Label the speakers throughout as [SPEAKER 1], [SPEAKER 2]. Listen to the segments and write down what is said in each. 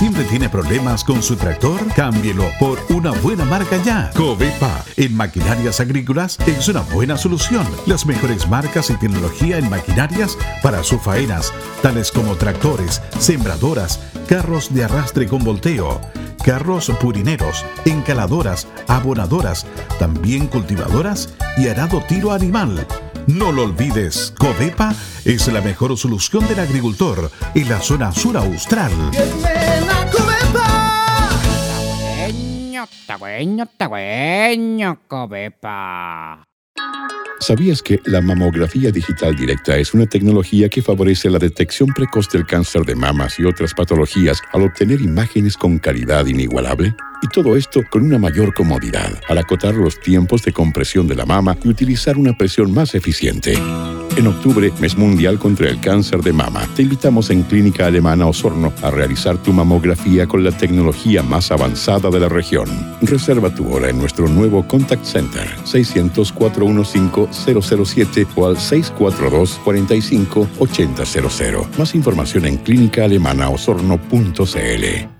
[SPEAKER 1] ¿Siempre tiene problemas con su tractor? Cámbielo por una buena marca ya. Covepa en maquinarias agrícolas es una buena solución. Las mejores marcas y tecnología en maquinarias para sus faenas, tales como tractores, sembradoras, carros de arrastre con volteo, carros purineros, encaladoras, abonadoras, también cultivadoras y arado tiro animal. No lo olvides, Covepa es la mejor solución del agricultor en la zona sur austral.
[SPEAKER 2] ¿Sabías que la mamografía digital directa es una tecnología que favorece la detección precoz del cáncer de mamas y otras patologías al obtener imágenes con calidad inigualable? Y todo esto con una mayor comodidad, al acotar los tiempos de compresión de la mama y utilizar una presión más eficiente. En octubre, mes mundial contra el cáncer de mama, te invitamos en Clínica Alemana Osorno a realizar tu mamografía con la tecnología más avanzada de la región. Reserva tu hora en nuestro nuevo Contact Center 600-415-007 o al 642-45-8000. Más información en clínicaalemanaosorno.cl.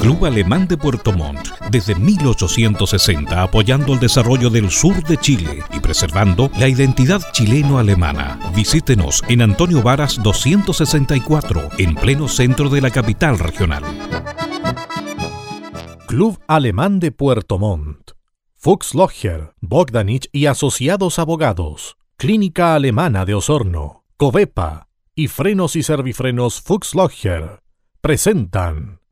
[SPEAKER 3] Club Alemán de Puerto Montt, desde 1860 apoyando el desarrollo del sur de Chile y preservando la identidad chileno-alemana. Visítenos en Antonio Varas 264, en pleno centro de la capital regional.
[SPEAKER 4] Club Alemán de Puerto Montt. Fuchs Logger, Bogdanich y Asociados Abogados. Clínica Alemana de Osorno. Covepa y Frenos y Servifrenos Fuchs Logger presentan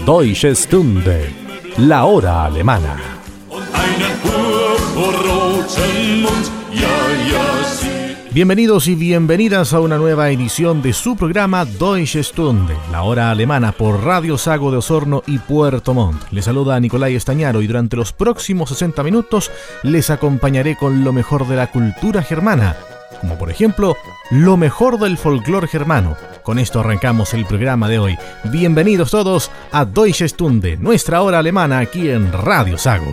[SPEAKER 4] Deutsche Stunde, la hora alemana. Bienvenidos y bienvenidas a una nueva edición de su programa Deutsche Stunde, la hora alemana por Radio Sago de Osorno y Puerto Montt. Les saluda Nicolai Estañaro y durante los próximos 60 minutos les acompañaré con lo mejor de la cultura germana, como por ejemplo lo mejor del folclore germano. Con esto arrancamos el programa de hoy. Bienvenidos todos a Deutsche Stunde, nuestra hora alemana aquí en Radio Sago.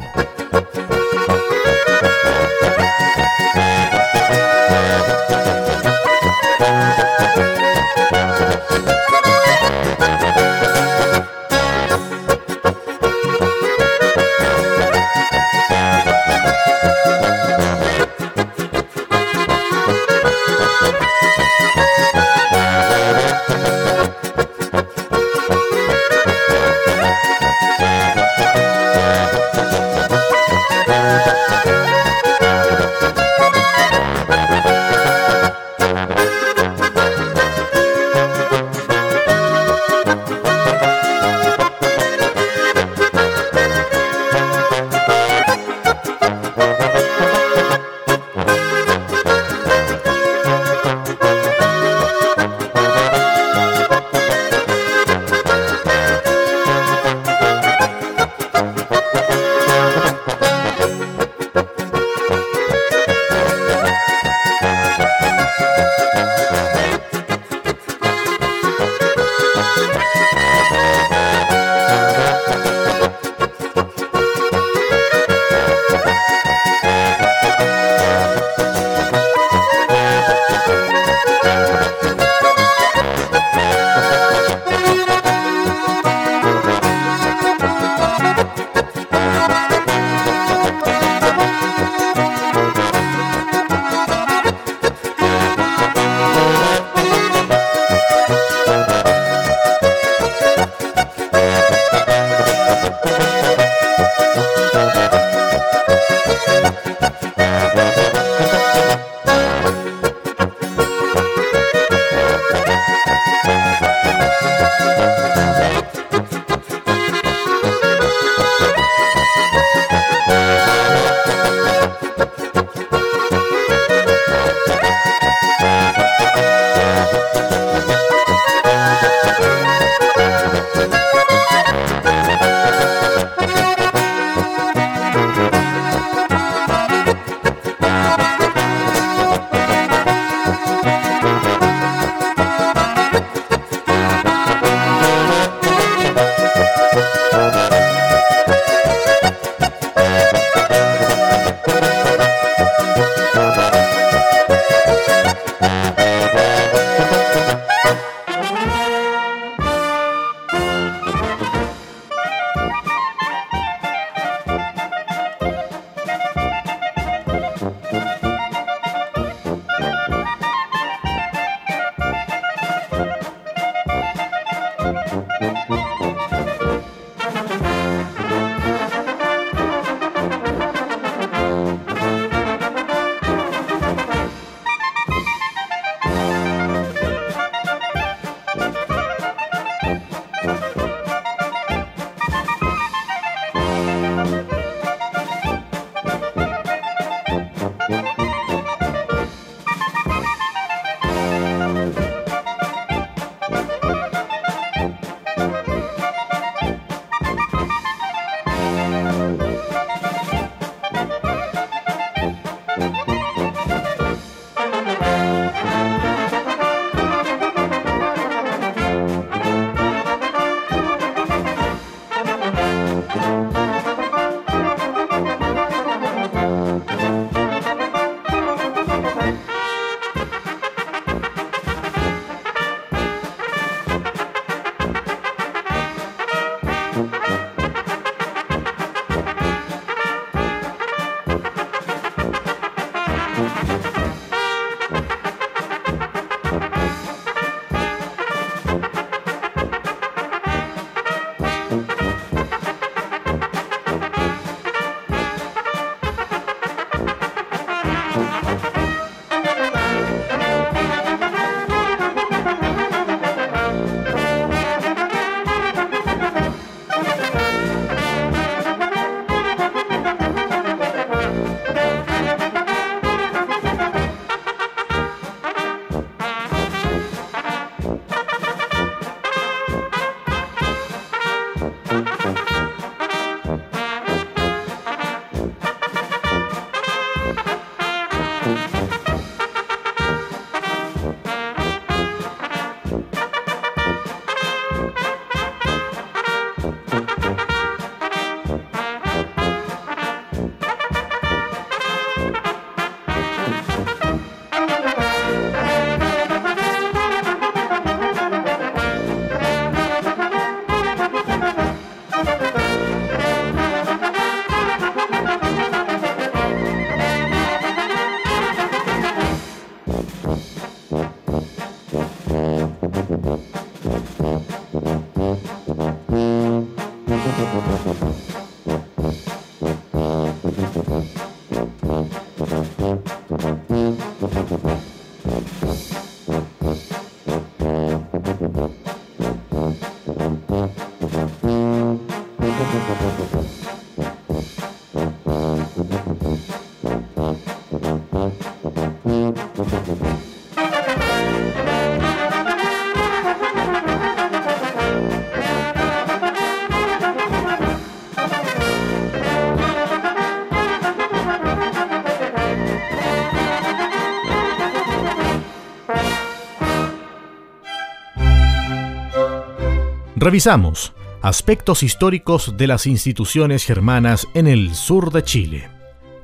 [SPEAKER 4] Revisamos aspectos históricos de las instituciones germanas en el sur de Chile.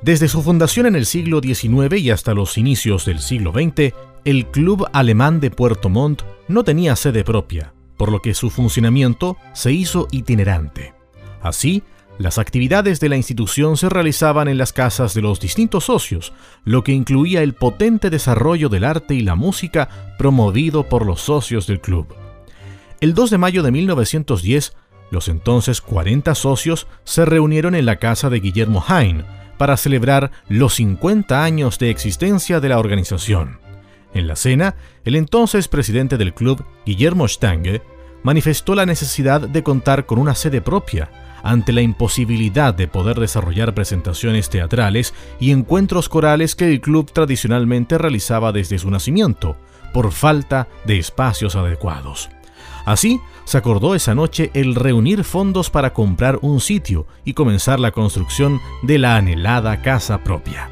[SPEAKER 4] Desde su fundación en el siglo XIX y hasta los inicios del siglo XX, el Club Alemán de Puerto Montt no tenía sede propia, por lo que su funcionamiento se hizo itinerante. Así, las actividades de la institución se realizaban en las casas de los distintos socios, lo que incluía el potente desarrollo del arte y la música promovido por los socios del club. El 2 de mayo de 1910, los entonces 40 socios se reunieron en la casa de Guillermo Hain para celebrar los 50 años de existencia de la organización. En la cena, el entonces presidente del club, Guillermo Stange, manifestó la necesidad de contar con una sede propia, ante la imposibilidad de poder desarrollar presentaciones teatrales y encuentros corales que el club tradicionalmente realizaba desde su nacimiento, por falta de espacios adecuados. Así, se acordó esa noche el reunir fondos para comprar un sitio y comenzar la construcción de la anhelada casa propia.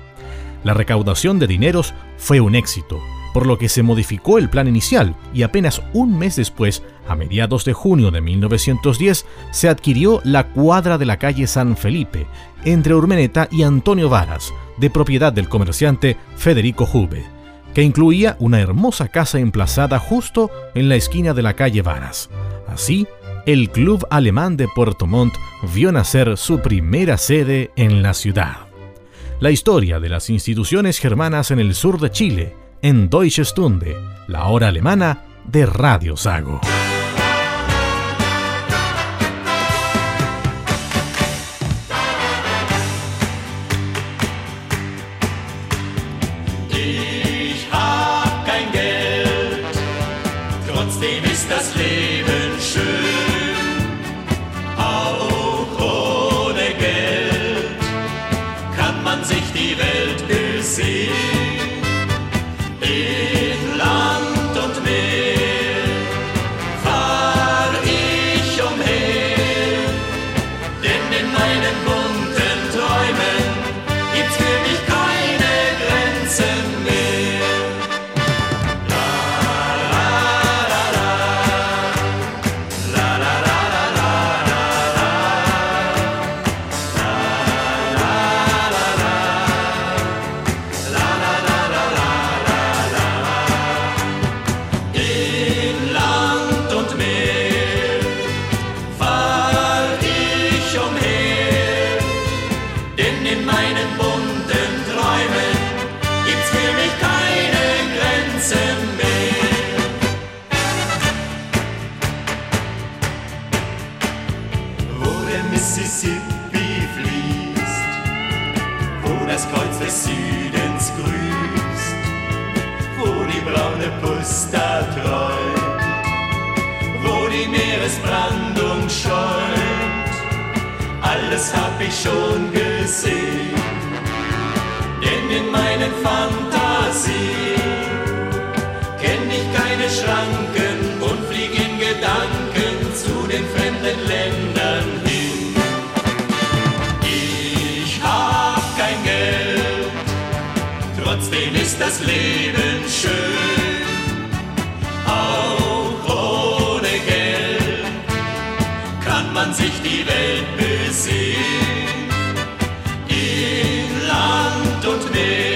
[SPEAKER 4] La recaudación de dineros fue un éxito, por lo que se modificó el plan inicial y apenas un mes después, a mediados de junio de 1910, se adquirió la cuadra de la calle San Felipe, entre Urmeneta y Antonio Varas, de propiedad del comerciante Federico Jube que incluía una hermosa casa emplazada justo en la esquina de la calle Varas. Así, el Club Alemán de Puerto Montt vio nacer su primera sede en la ciudad. La historia de las instituciones germanas en el sur de Chile, en Deutsche Stunde, la hora alemana de Radio Sago.
[SPEAKER 5] des Südens grüßt, wo die braune Pusta träumt, wo die Meeresbrandung schäumt. Alles hab ich schon gesehen, denn in meinen Fantasien kenn ich keine Schranken und flieg in Gedanken zu den fremden Ländern. ist das Leben schön, auch ohne Geld kann man sich die Welt besehen, in Land und Meer.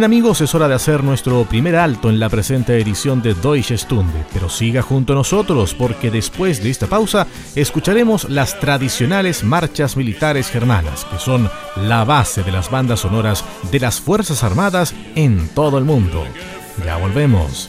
[SPEAKER 4] Bien amigos, es hora de hacer nuestro primer alto en la presente edición de Deutsche Stunde, pero siga junto a nosotros porque después de esta pausa escucharemos las tradicionales marchas militares germanas, que son la base de las bandas sonoras de las Fuerzas Armadas en todo el mundo. Ya volvemos.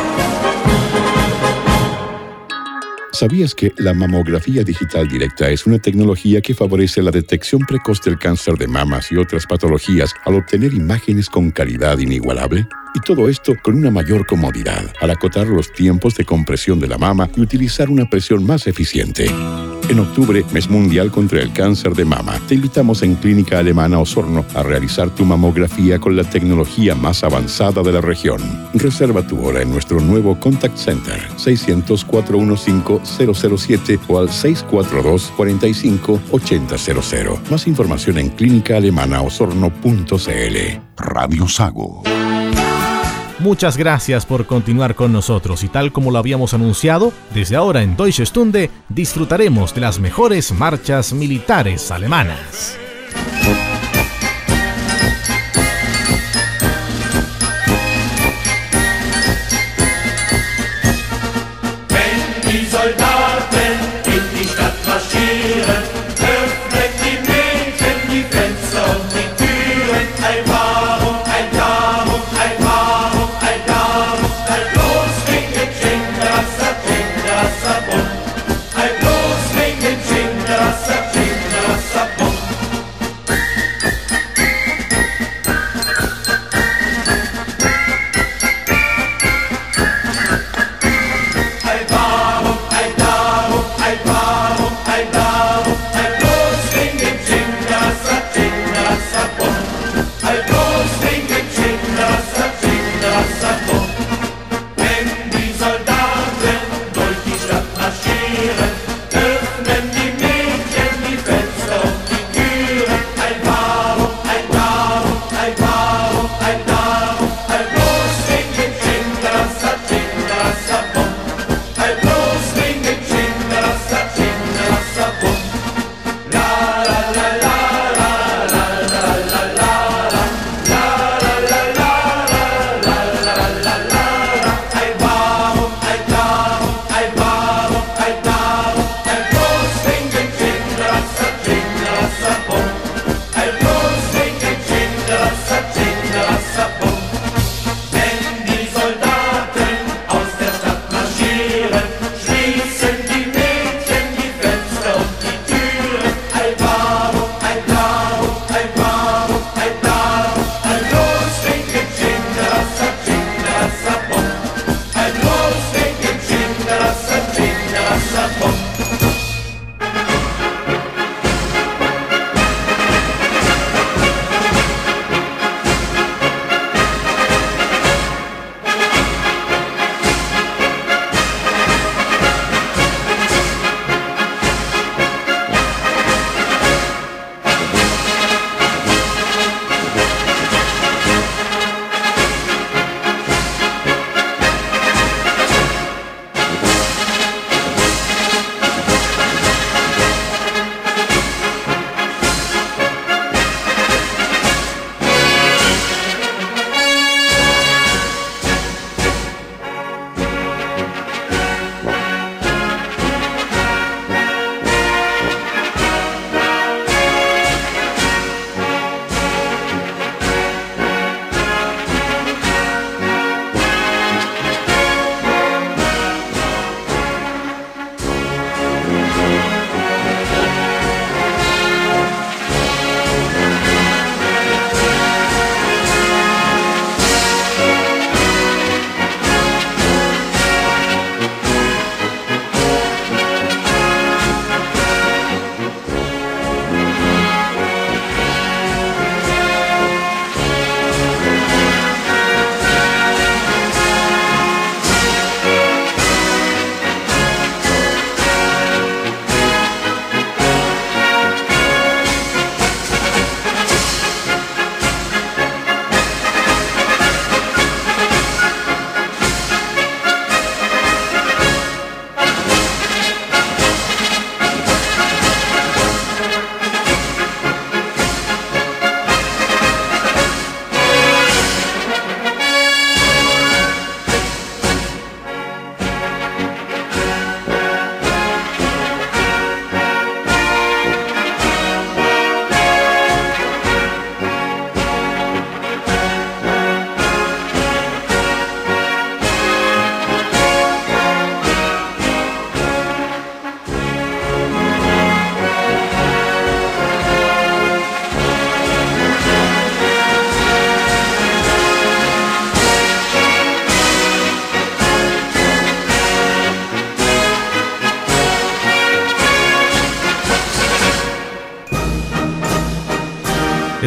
[SPEAKER 2] ¿Sabías que la mamografía digital directa es una tecnología que favorece la detección precoz del cáncer de mamas y otras patologías al obtener imágenes con calidad inigualable? Y todo esto con una mayor comodidad, al acotar los tiempos de compresión de la mama y utilizar una presión más eficiente. En octubre, mes mundial contra el cáncer de mama, te invitamos en Clínica Alemana Osorno a realizar tu mamografía con la tecnología más avanzada de la región. Reserva tu hora en nuestro nuevo Contact Center 600-415-007 o al 642-45-8000. Más información en clínicaalemanaosorno.cl. Radio Sago.
[SPEAKER 4] Muchas gracias por continuar con nosotros y tal como lo habíamos anunciado, desde ahora en Deutsche Stunde disfrutaremos de las mejores marchas militares alemanas.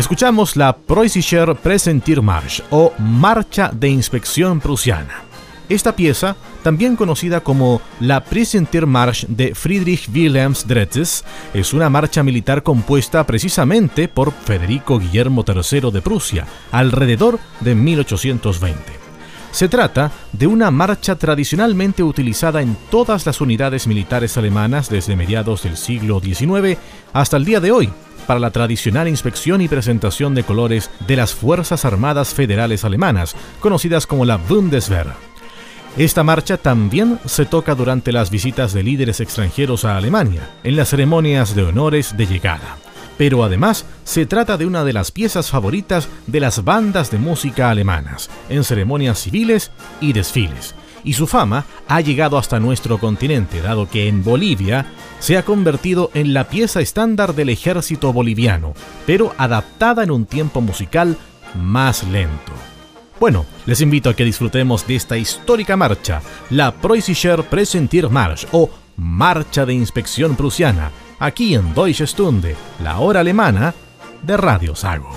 [SPEAKER 4] Escuchamos la Preußischer Präsentiermarsch o Marcha de Inspección Prusiana. Esta pieza, también conocida como la Präsentiermarsch de Friedrich Wilhelm Drezes, es una marcha militar compuesta precisamente por Federico Guillermo III de Prusia, alrededor de 1820. Se trata de una marcha tradicionalmente utilizada en todas las unidades militares alemanas desde mediados del siglo XIX hasta el día de hoy, para la tradicional inspección y presentación de colores de las Fuerzas Armadas Federales Alemanas, conocidas como la Bundeswehr. Esta marcha también se toca durante las visitas de líderes extranjeros a Alemania, en las ceremonias de honores de llegada pero además se trata de una de las piezas favoritas de las bandas de música alemanas, en ceremonias civiles y desfiles. Y su fama ha llegado hasta nuestro continente, dado que en Bolivia se ha convertido en la pieza estándar del ejército boliviano, pero adaptada en un tiempo musical más lento. Bueno, les invito a que disfrutemos de esta histórica marcha, la Preußischer Präsentiermarsch o Marcha de Inspección Prusiana, aquí en Deutsche Stunde, la hora alemana de Radio Sago.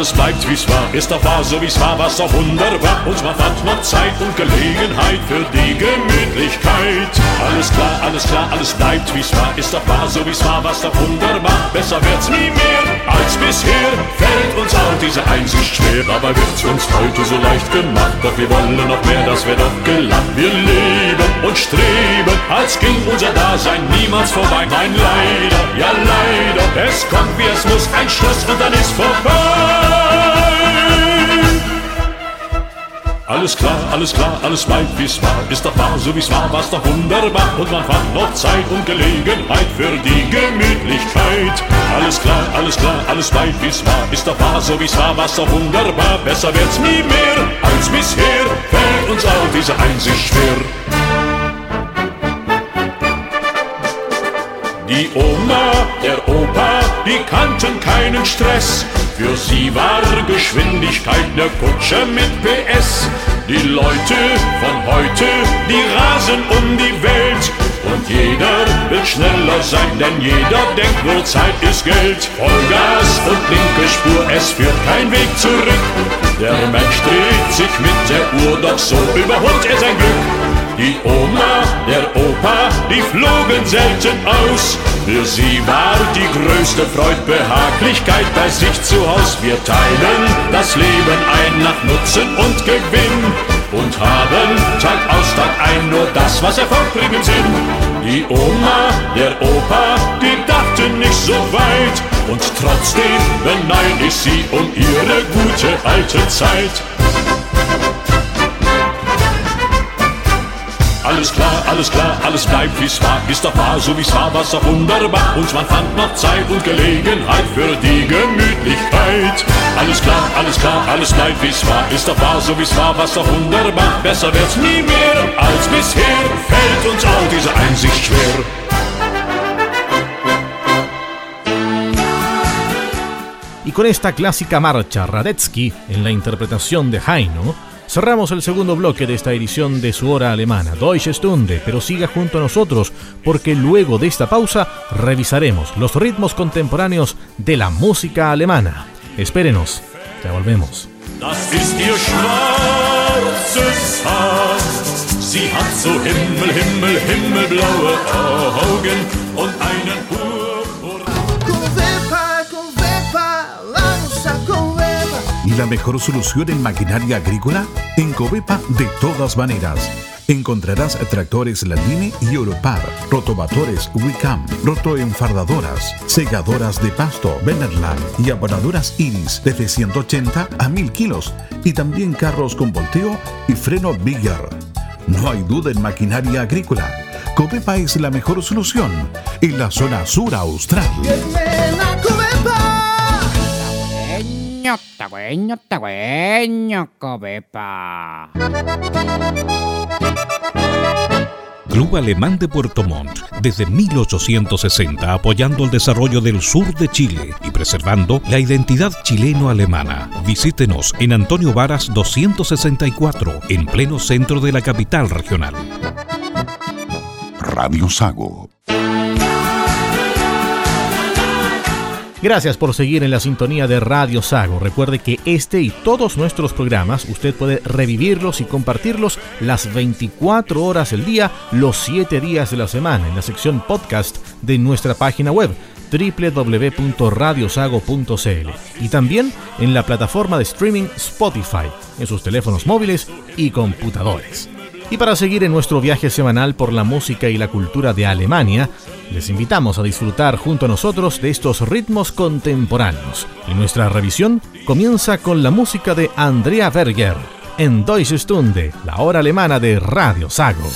[SPEAKER 6] Alles bleibt wie's war. Ist doch wahr, so wie's war, war's doch wunderbar. Und man fand noch Zeit und Gelegenheit für die Gemütlichkeit. Alles klar, alles klar, alles bleibt wie's war. Ist doch wahr, so wie's war, war's doch wunderbar. Besser wird's nie mehr als bisher. Fällt uns auch diese Einsicht schwer, aber wird's uns heute so leicht gemacht. Doch wir wollen noch mehr, das wär doch gelacht. Wir leben und streben, als ging unser Dasein niemals vorbei. Nein, leider, ja leider, es kommt wie es muss, ein Schluss und dann ist vorbei. Alles klar, alles klar, alles bleibt wie's war. Ist doch wahr, so wie's war, war's doch wunderbar. Und man fand noch Zeit und Gelegenheit für die Gemütlichkeit. Alles klar, alles klar, alles bleibt wie's war. Ist doch wahr, so wie's war, war's doch wunderbar. Besser wird's nie mehr als bisher. Fällt uns auch diese Einsicht schwer. Die Oma, der Opa, die kannten keinen Stress. Für sie war Geschwindigkeit ne Kutsche mit PS. Die Leute von heute, die rasen um die Welt. Und jeder will schneller sein, denn jeder denkt nur Zeit ist Geld. Vollgas und linke Spur, es führt kein Weg zurück. Der Mensch dreht sich mit der Uhr, doch so überholt er sein Glück. Die Oma, der Opa, die flogen selten aus. Für sie war die größte Freud Behaglichkeit bei sich zu Haus. Wir teilen das Leben ein nach Nutzen und Gewinn und haben Tag aus Tag ein nur das, was hervorbringen Sinn. Die Oma, der Opa, die dachten nicht so weit und trotzdem beneid ich sie um ihre gute alte Zeit. Alles klar, alles klar, alles bleibt wie's war. Ist doch wahr, so wie's war, war's doch wunderbar. Und man fand noch Zeit und Gelegenheit für die Gemütlichkeit. Alles klar, alles klar, alles bleibt wie's war. Ist doch wahr, so wie's war, war's doch wunderbar. Besser wird's nie mehr als bisher. Fällt uns all diese Einsicht schwer.
[SPEAKER 4] Y con esta clásica marcha, Radetzky, en la interpretación de Heino, Cerramos el segundo bloque de esta edición de su hora alemana, Deutsche Stunde, pero siga junto a nosotros porque luego de esta pausa revisaremos los ritmos contemporáneos de la música alemana. Espérenos, ya volvemos.
[SPEAKER 1] La mejor solución en maquinaria agrícola? En Covepa de todas maneras. Encontrarás tractores Landini y Europar, rotovatores Wicam, rotoenfardadoras, segadoras de pasto Benerland y abonadoras Iris desde 180 a 1000 kilos y también carros con volteo y freno Bigger. No hay duda en maquinaria agrícola. Covepa es la mejor solución en la zona sur austral.
[SPEAKER 3] Club Alemán de Puerto Montt, desde 1860 apoyando el desarrollo del sur de Chile y preservando la identidad chileno-alemana. Visítenos en Antonio Varas 264, en pleno centro de la capital regional.
[SPEAKER 2] Radio Sago
[SPEAKER 4] Gracias por seguir en la sintonía de Radio Sago. Recuerde que este y todos nuestros programas usted puede revivirlos y compartirlos las 24 horas del día, los 7 días de la semana en la sección podcast de nuestra página web www.radiosago.cl y también en la plataforma de streaming Spotify en sus teléfonos móviles y computadores. Y para seguir en nuestro viaje semanal por la música y la cultura de Alemania, les invitamos a disfrutar junto a nosotros de estos ritmos contemporáneos. Y nuestra revisión comienza con la música de Andrea Berger en Deutsche Stunde, la hora alemana de Radio Sago.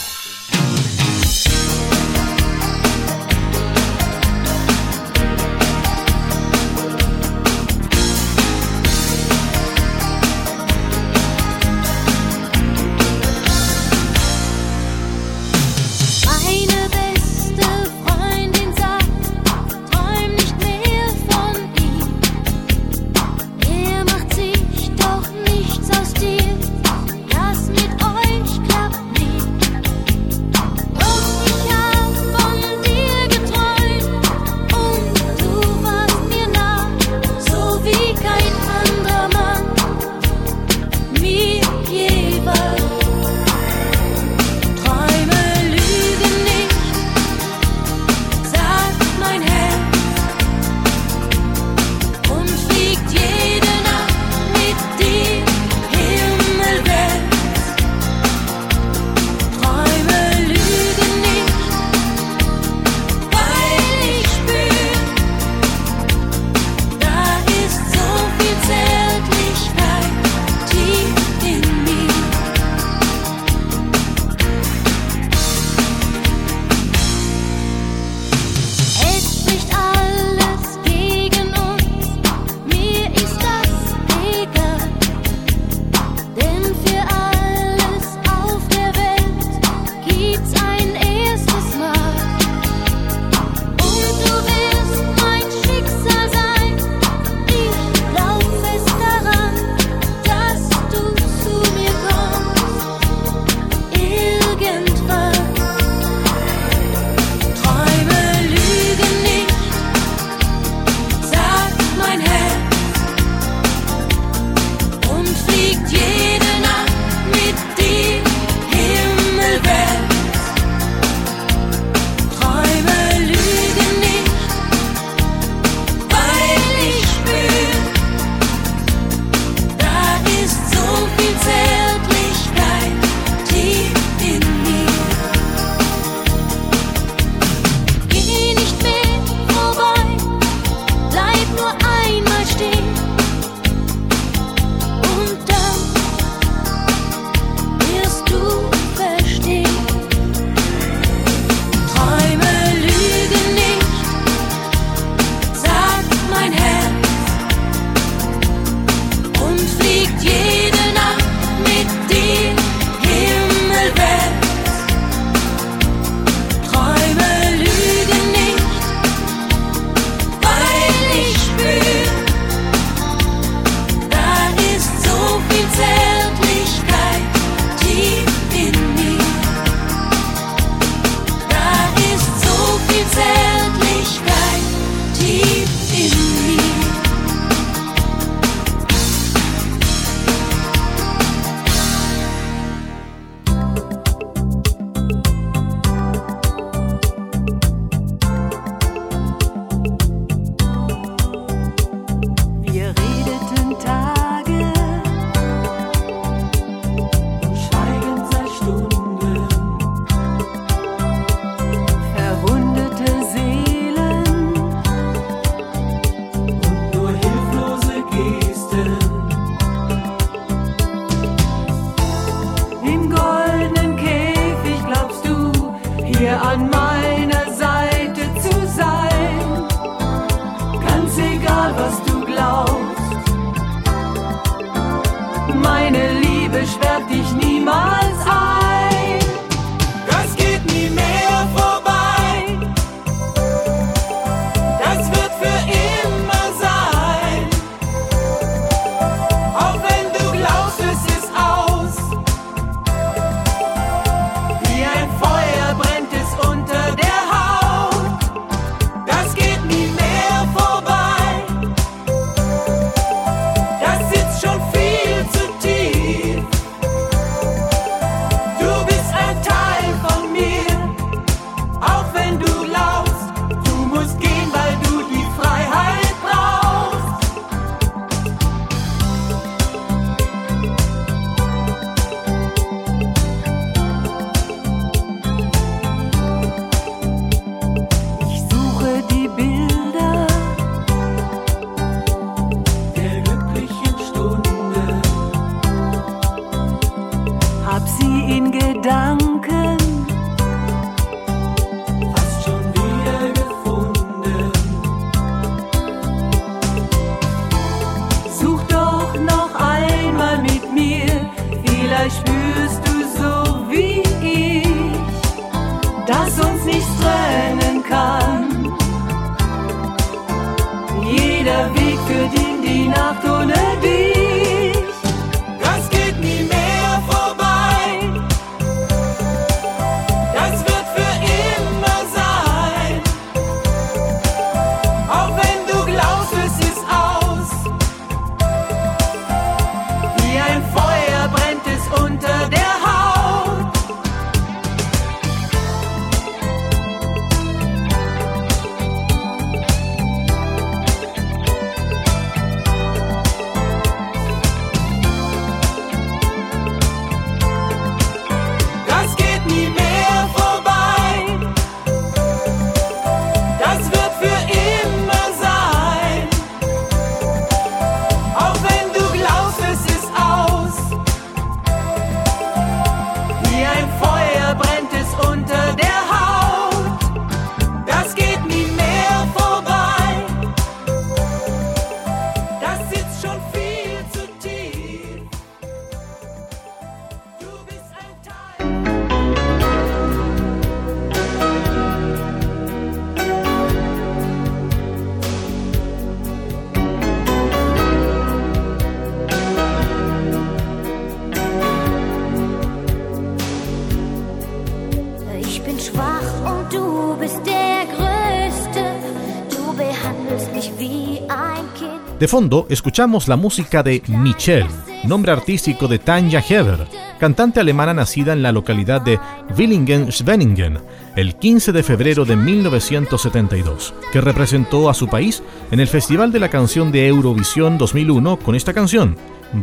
[SPEAKER 4] De fondo, escuchamos la música de Michelle, nombre artístico de Tanja Heber, cantante alemana nacida en la localidad de Willingen-Schwenningen el 15 de febrero de 1972, que representó a su país en el Festival de la Canción de Eurovisión 2001 con esta canción,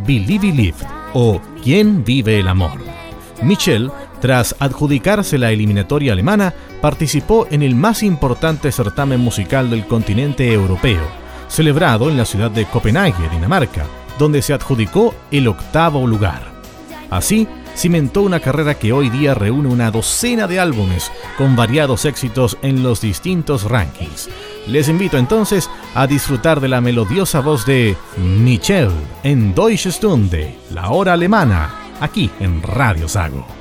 [SPEAKER 4] Believe Live o ¿Quién vive el amor? Michelle, tras adjudicarse la eliminatoria alemana, participó en el más importante certamen musical del continente europeo, celebrado en la ciudad de Copenhague, Dinamarca, donde se adjudicó el octavo lugar. Así, cimentó una carrera que hoy día reúne una docena de álbumes con variados éxitos en los distintos rankings. Les invito entonces a disfrutar de la melodiosa voz de Michelle en Deutsche Stunde, la hora alemana, aquí en Radio Sago.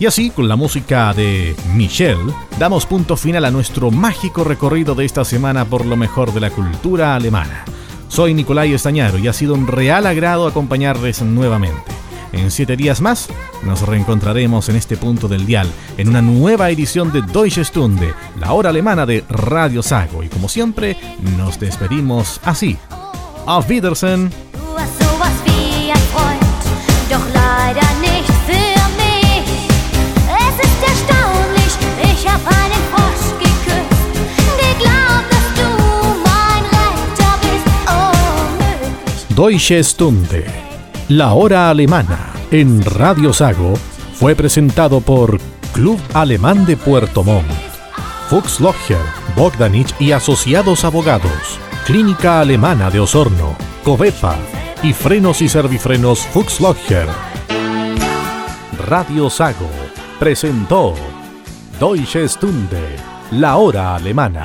[SPEAKER 4] Y así, con la música de Michelle, damos punto final a nuestro mágico recorrido de esta semana por lo mejor de la cultura alemana. Soy Nicolai Estañaro y ha sido un real agrado acompañarles nuevamente. En siete días más nos reencontraremos en este punto del dial en una nueva edición de Deutsche Stunde, la hora alemana de Radio Sago. Y como siempre, nos despedimos así. Auf Wiedersehen. Deutsche Stunde, la hora alemana, en Radio Sago, fue presentado por Club Alemán de Puerto Montt, Fuchs Logger, Bogdanich y Asociados Abogados, Clínica Alemana de Osorno, Covepa y Frenos y Servifrenos Fuchs. Radio Sago presentó Deutsche Stunde, la hora alemana.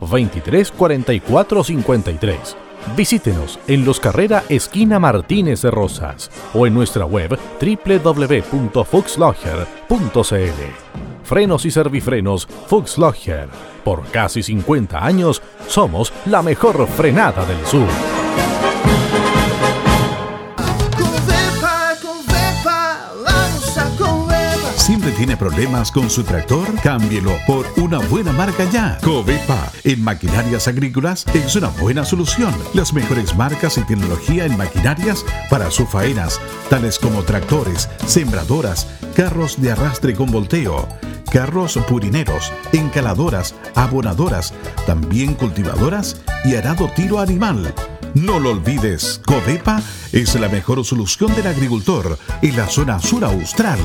[SPEAKER 4] 23 44 53. Visítenos en Los Carrera Esquina Martínez de Rosas o en nuestra web www.fuxlogger.cl. Frenos y servifrenos Fuxlogger. Por casi 50 años somos la mejor frenada del sur.
[SPEAKER 1] Tiene problemas con su tractor? Cámbielo por una buena marca ya. Covepa en maquinarias agrícolas es una buena solución. Las mejores marcas y tecnología en maquinarias para sus faenas, tales como tractores, sembradoras, carros de arrastre con volteo, carros purineros, encaladoras, abonadoras, también cultivadoras y arado tiro animal. No lo olvides, Covepa es la mejor solución del agricultor en la zona sur austral.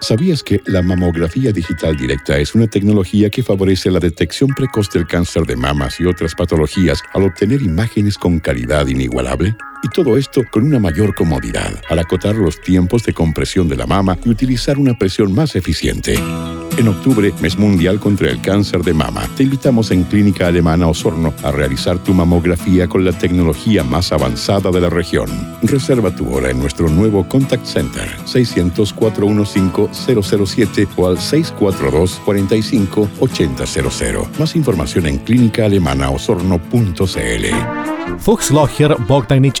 [SPEAKER 2] ¿Sabías que la mamografía digital directa es una tecnología que favorece la detección precoz del cáncer de mamas y otras patologías al obtener imágenes con calidad inigualable? Y todo esto con una mayor comodidad, al acotar los tiempos de compresión de la mama y utilizar una presión más eficiente. En octubre, mes mundial contra el cáncer de mama, te invitamos en Clínica Alemana Osorno a realizar tu mamografía con la tecnología más avanzada de la región. Reserva tu hora en nuestro nuevo Contact Center 600-415-007 o al 642-45-8000. Más información en clínicaalemanaosorno.cl.
[SPEAKER 4] Fuchs Bogdanich